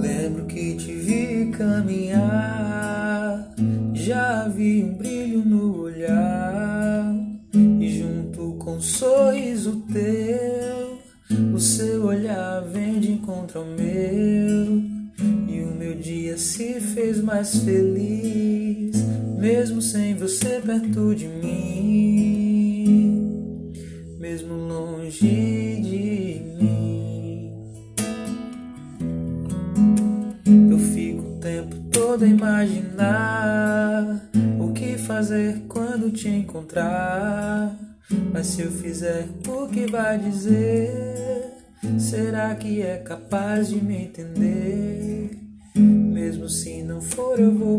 Lembro que te vi caminhar, já vi um brilho no olhar, e junto com um sorriso teu, o seu olhar vem de encontro ao meu, e o meu dia se fez mais feliz, mesmo sem você perto de mim, mesmo longe. A imaginar o que fazer quando te encontrar. Mas se eu fizer o que vai dizer, será que é capaz de me entender? Mesmo se não for, eu vou